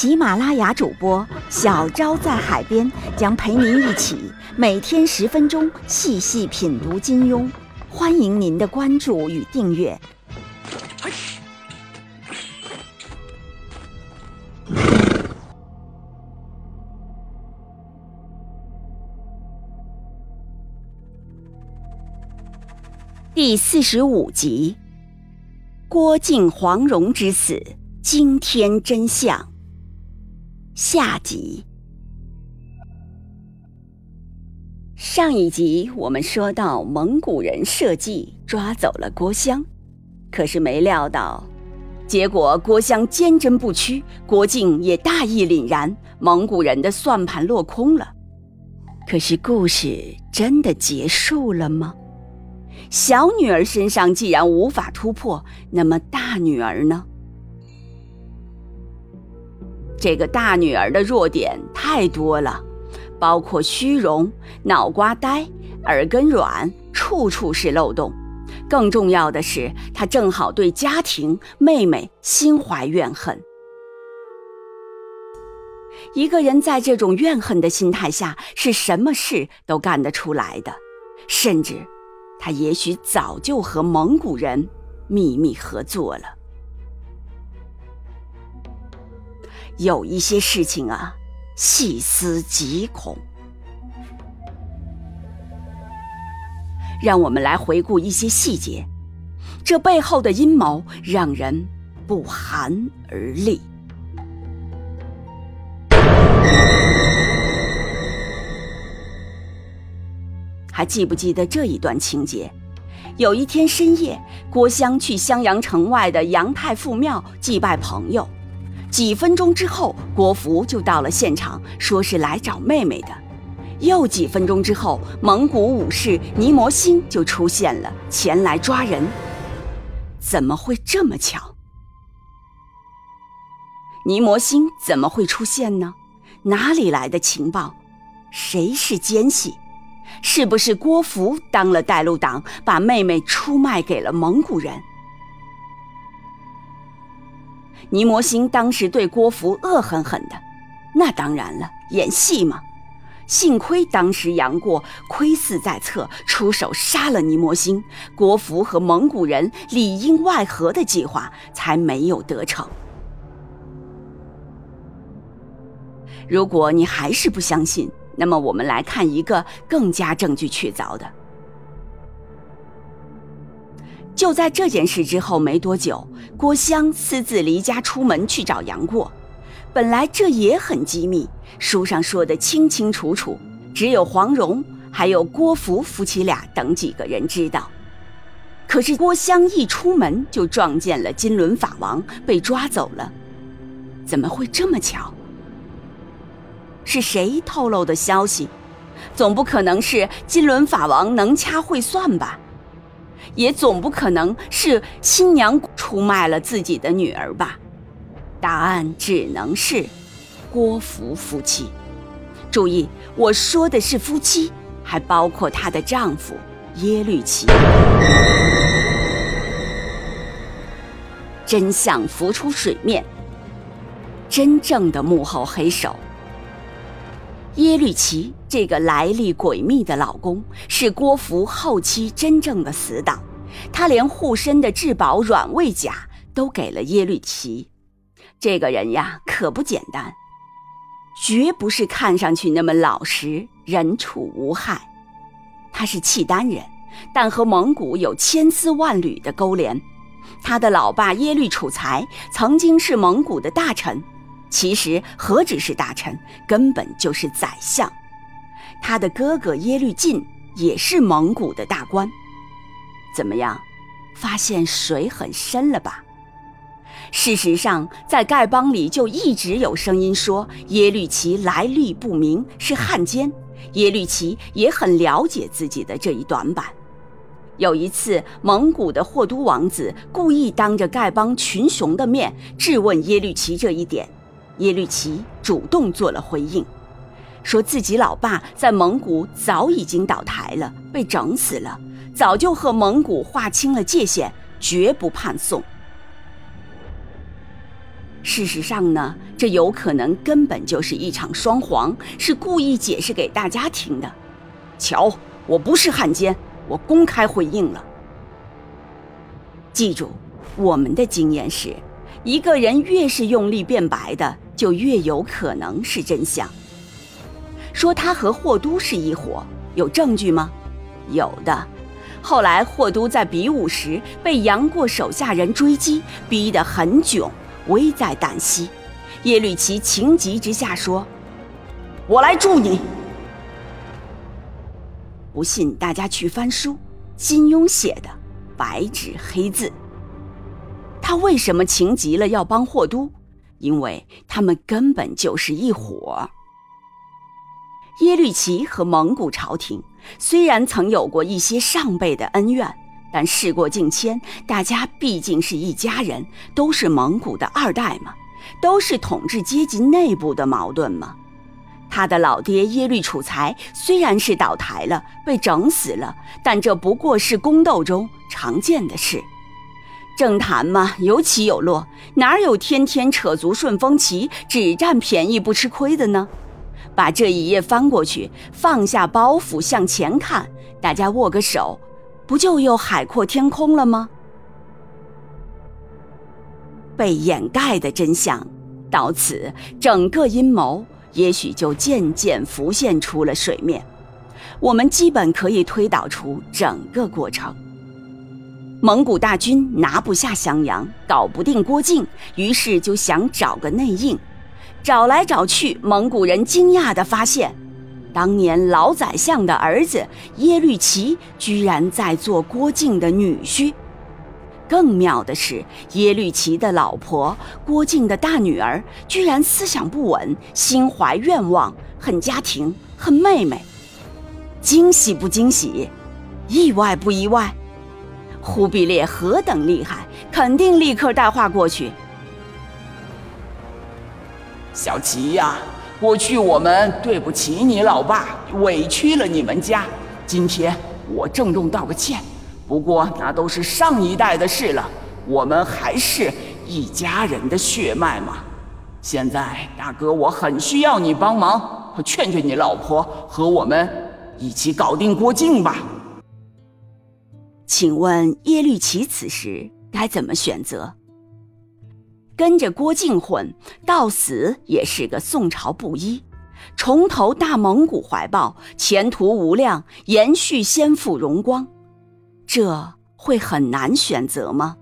喜马拉雅主播小昭在海边将陪您一起每天十分钟细细品读金庸，欢迎您的关注与订阅。第四十五集：郭靖黄蓉之死，惊天真相。下集。上一集我们说到，蒙古人设计抓走了郭襄，可是没料到，结果郭襄坚贞不屈，郭靖也大义凛然，蒙古人的算盘落空了。可是故事真的结束了吗？小女儿身上既然无法突破，那么大女儿呢？这个大女儿的弱点太多了，包括虚荣、脑瓜呆、耳根软，处处是漏洞。更重要的是，她正好对家庭、妹妹心怀怨恨。一个人在这种怨恨的心态下，是什么事都干得出来的，甚至。他也许早就和蒙古人秘密合作了。有一些事情啊，细思极恐。让我们来回顾一些细节，这背后的阴谋让人不寒而栗。还记不记得这一段情节？有一天深夜，郭襄去襄阳城外的杨太傅庙祭拜朋友。几分钟之后，郭芙就到了现场，说是来找妹妹的。又几分钟之后，蒙古武士尼摩星就出现了，前来抓人。怎么会这么巧？尼摩星怎么会出现呢？哪里来的情报？谁是奸细？是不是郭芙当了带路党，把妹妹出卖给了蒙古人？尼摩星当时对郭芙恶狠狠的，那当然了，演戏嘛。幸亏当时杨过窥伺在侧，出手杀了尼摩星，郭芙和蒙古人里应外合的计划才没有得逞。如果你还是不相信，那么，我们来看一个更加证据确凿的。就在这件事之后没多久，郭襄私自离家出门去找杨过。本来这也很机密，书上说的清清楚楚，只有黄蓉还有郭芙夫妻俩等几个人知道。可是郭襄一出门就撞见了金轮法王，被抓走了。怎么会这么巧？是谁透露的消息？总不可能是金轮法王能掐会算吧？也总不可能是新娘出卖了自己的女儿吧？答案只能是郭芙夫妻。注意，我说的是夫妻，还包括她的丈夫耶律齐。真相浮出水面，真正的幕后黑手。耶律齐这个来历诡秘的老公，是郭芙后期真正的死党。他连护身的至宝软猬甲都给了耶律齐。这个人呀，可不简单，绝不是看上去那么老实、人畜无害。他是契丹人，但和蒙古有千丝万缕的勾连。他的老爸耶律楚材曾经是蒙古的大臣。其实何止是大臣，根本就是宰相。他的哥哥耶律晋也是蒙古的大官。怎么样，发现水很深了吧？事实上，在丐帮里就一直有声音说耶律齐来历不明，是汉奸。耶律齐也很了解自己的这一短板。有一次，蒙古的霍都王子故意当着丐帮群雄的面质问耶律齐这一点，耶律齐主动做了回应，说自己老爸在蒙古早已经倒台了，被整死了，早就和蒙古划清了界限，绝不叛宋。事实上呢，这有可能根本就是一场双簧，是故意解释给大家听的。瞧，我不是汉奸，我公开回应了。记住，我们的经验是，一个人越是用力辩白的，就越有可能是真相。说他和霍都是一伙，有证据吗？有的。后来霍都在比武时被杨过手下人追击，逼得很窘。危在旦夕，耶律齐情急之下说：“我来助你。”不信，大家去翻书，金庸写的，白纸黑字。他为什么情急了要帮霍都？因为他们根本就是一伙。耶律齐和蒙古朝廷虽然曾有过一些上辈的恩怨。但事过境迁，大家毕竟是一家人，都是蒙古的二代嘛，都是统治阶级内部的矛盾嘛。他的老爹耶律楚材虽然是倒台了，被整死了，但这不过是宫斗中常见的事。政坛嘛，有起有落，哪有天天扯足顺风旗，只占便宜不吃亏的呢？把这一页翻过去，放下包袱向前看，大家握个手。不就又海阔天空了吗？被掩盖的真相，到此整个阴谋也许就渐渐浮现出了水面。我们基本可以推导出整个过程：蒙古大军拿不下襄阳，搞不定郭靖，于是就想找个内应。找来找去，蒙古人惊讶地发现。当年老宰相的儿子耶律齐居然在做郭靖的女婿，更妙的是，耶律齐的老婆郭靖的大女儿居然思想不稳，心怀愿望，恨家庭，恨妹妹。惊喜不惊喜？意外不意外？忽必烈何等厉害，肯定立刻带话过去。小齐呀。过去我们对不起你老爸，委屈了你们家。今天我郑重道个歉。不过那都是上一代的事了，我们还是一家人的血脉嘛。现在大哥，我很需要你帮忙，劝劝你老婆和我们一起搞定郭靖吧。请问耶律齐此时该怎么选择？跟着郭靖混到死也是个宋朝布衣，重投大蒙古怀抱，前途无量，延续先父荣光，这会很难选择吗？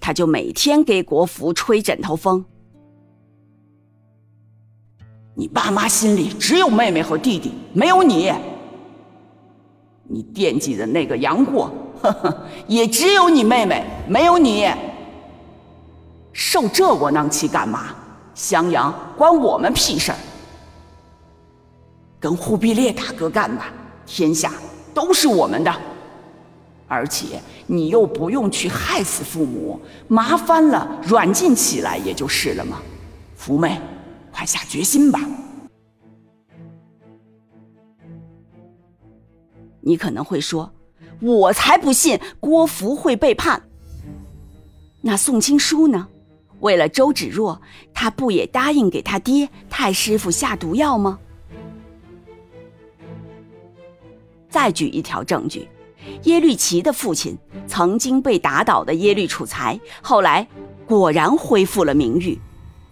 他就每天给国服吹枕头风。你爸妈心里只有妹妹和弟弟，没有你。你惦记的那个杨过。呵呵，也只有你妹妹，没有你。受这窝囊气干嘛？襄阳关我们屁事儿。跟忽必烈大哥干吧，天下都是我们的。而且你又不用去害死父母，麻烦了软禁起来也就是了嘛。福妹，快下决心吧。你可能会说。我才不信郭芙会背叛。那宋青书呢？为了周芷若，他不也答应给他爹太师傅下毒药吗？再举一条证据：耶律齐的父亲曾经被打倒的耶律楚材，后来果然恢复了名誉。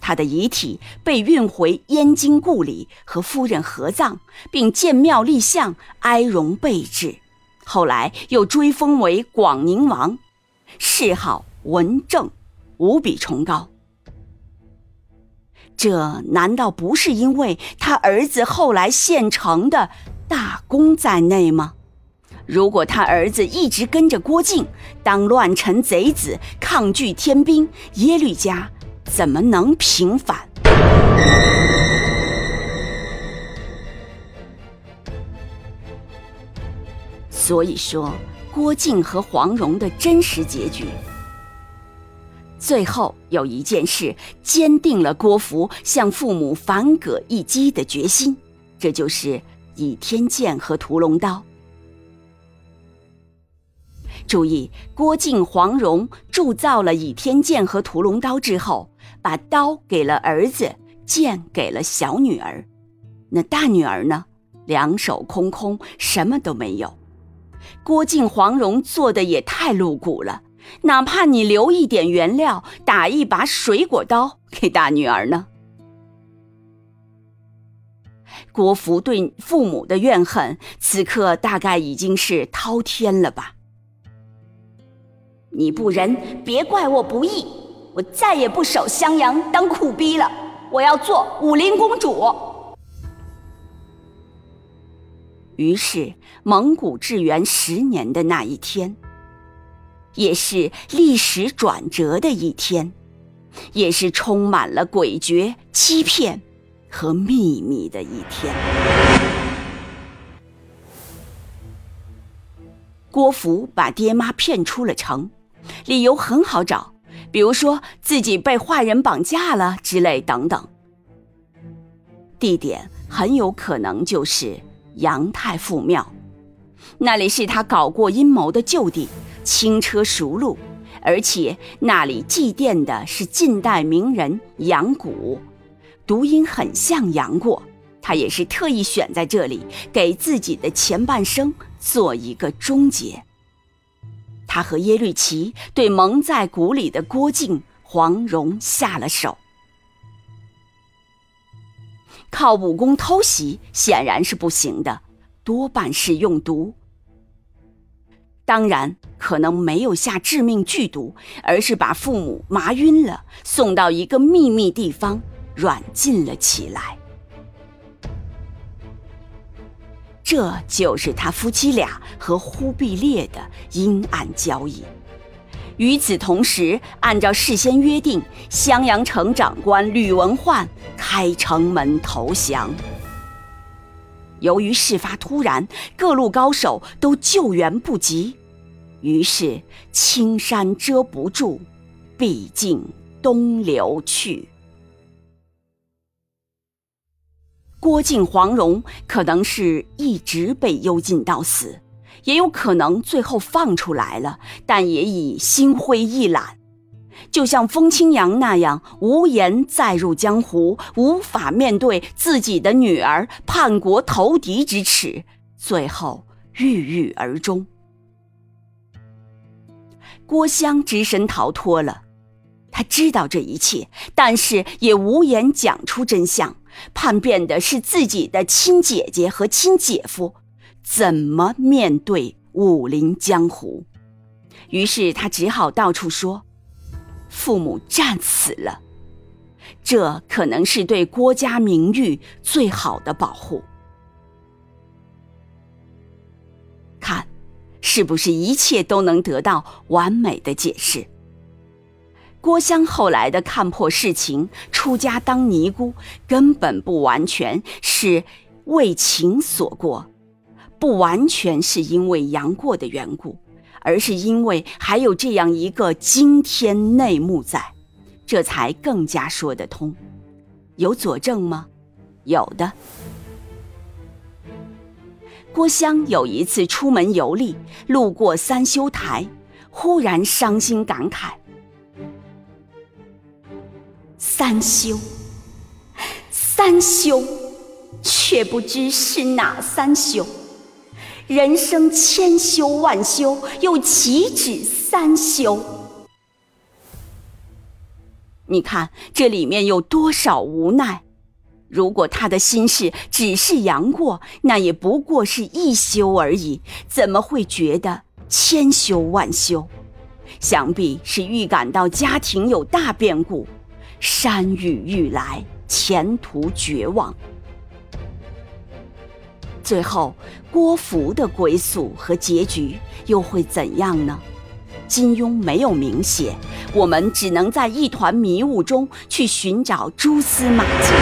他的遗体被运回燕京故里，和夫人合葬，并建庙立像，哀荣备至。后来又追封为广宁王，谥号文正，无比崇高。这难道不是因为他儿子后来献成的大功在内吗？如果他儿子一直跟着郭靖当乱臣贼子，抗拒天兵，耶律家怎么能平反？所以说，郭靖和黄蓉的真实结局，最后有一件事坚定了郭芙向父母反戈一击的决心，这就是倚天剑和屠龙刀。注意，郭靖、黄蓉铸造了倚天剑和屠龙刀之后，把刀给了儿子，剑给了小女儿，那大女儿呢？两手空空，什么都没有。郭靖、黄蓉做的也太露骨了，哪怕你留一点原料，打一把水果刀给大女儿呢？郭芙对父母的怨恨，此刻大概已经是滔天了吧？你不仁，别怪我不义，我再也不守襄阳当苦逼了，我要做武林公主。于是，蒙古至元十年的那一天，也是历史转折的一天，也是充满了诡谲、欺骗和秘密的一天。郭芙把爹妈骗出了城，理由很好找，比如说自己被坏人绑架了之类等等。地点很有可能就是。杨太傅庙，那里是他搞过阴谋的旧地，轻车熟路，而且那里祭奠的是近代名人杨谷，读音很像杨过，他也是特意选在这里给自己的前半生做一个终结。他和耶律齐对蒙在鼓里的郭靖、黄蓉下了手。靠武功偷袭显然是不行的，多半是用毒。当然，可能没有下致命剧毒，而是把父母麻晕了，送到一个秘密地方软禁了起来。这就是他夫妻俩和忽必烈的阴暗交易。与此同时，按照事先约定，襄阳城长官吕文焕开城门投降。由于事发突然，各路高手都救援不及，于是青山遮不住，毕竟东流去。郭靖、黄蓉可能是一直被幽禁到死。也有可能最后放出来了，但也已心灰意懒，就像风清扬那样，无颜再入江湖，无法面对自己的女儿叛国投敌之耻，最后郁郁而终。郭襄只身逃脱了，他知道这一切，但是也无言讲出真相，叛变的是自己的亲姐姐和亲姐夫。怎么面对武林江湖？于是他只好到处说：“父母战死了，这可能是对郭家名誉最好的保护。”看，是不是一切都能得到完美的解释？郭襄后来的看破事情，出家当尼姑，根本不完全是为情所过。不完全是因为杨过的缘故，而是因为还有这样一个惊天内幕在，这才更加说得通。有佐证吗？有的。郭襄有一次出门游历，路过三修台，忽然伤心感慨：“三修，三修，却不知是哪三修。”人生千修万修，又岂止三修？你看这里面有多少无奈？如果他的心事只是杨过，那也不过是一修而已，怎么会觉得千修万修？想必是预感到家庭有大变故，山雨欲来，前途绝望。最后，郭芙的归宿和结局又会怎样呢？金庸没有明写，我们只能在一团迷雾中去寻找蛛丝马迹。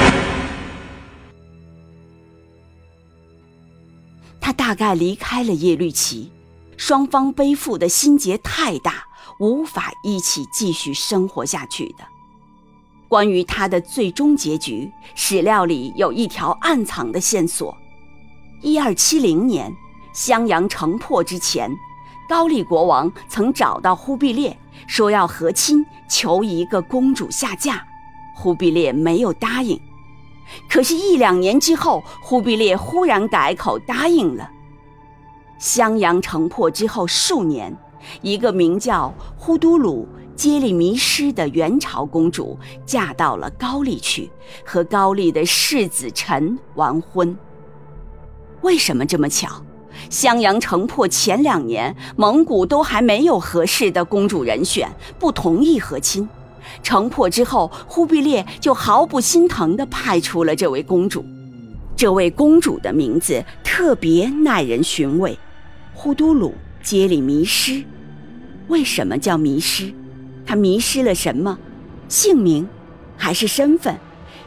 他大概离开了叶绿旗，双方背负的心结太大，无法一起继续生活下去的。关于他的最终结局，史料里有一条暗藏的线索：一二七零年，襄阳城破之前。高丽国王曾找到忽必烈，说要和亲，求一个公主下嫁。忽必烈没有答应。可是，一两年之后，忽必烈忽然改口答应了。襄阳城破之后数年，一个名叫忽都鲁接力迷失的元朝公主嫁到了高丽去，和高丽的世子臣完婚。为什么这么巧？襄阳城破前两年，蒙古都还没有合适的公主人选，不同意和亲。城破之后，忽必烈就毫不心疼地派出了这位公主。这位公主的名字特别耐人寻味，忽都鲁接里迷失。为什么叫迷失？他迷失了什么？姓名，还是身份？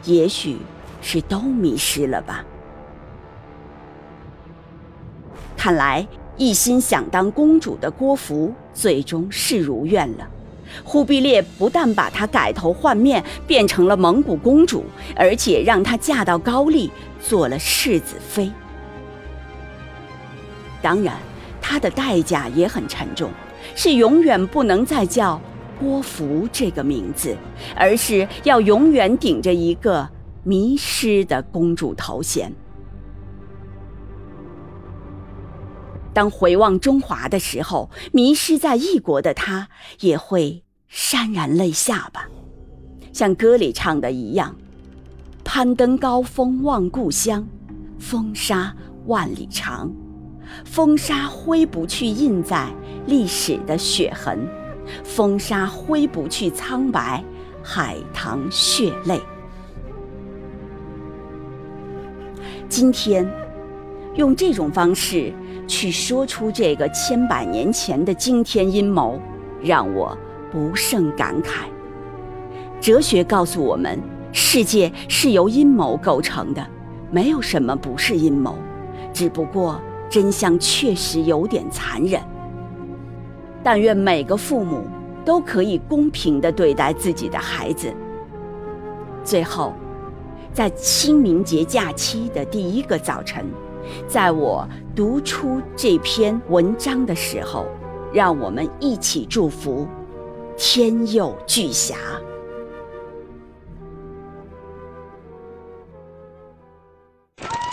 也许是都迷失了吧。看来，一心想当公主的郭芙最终是如愿了。忽必烈不但把她改头换面，变成了蒙古公主，而且让她嫁到高丽，做了世子妃。当然，她的代价也很沉重，是永远不能再叫郭芙这个名字，而是要永远顶着一个迷失的公主头衔。当回望中华的时候，迷失在异国的他也会潸然泪下吧，像歌里唱的一样：“攀登高峰望故乡，风沙万里长，风沙挥不去印在历史的血痕，风沙挥不去苍白海棠血泪。”今天，用这种方式。去说出这个千百年前的惊天阴谋，让我不胜感慨。哲学告诉我们，世界是由阴谋构成的，没有什么不是阴谋，只不过真相确实有点残忍。但愿每个父母都可以公平地对待自己的孩子。最后，在清明节假期的第一个早晨。在我读出这篇文章的时候，让我们一起祝福天佑巨侠。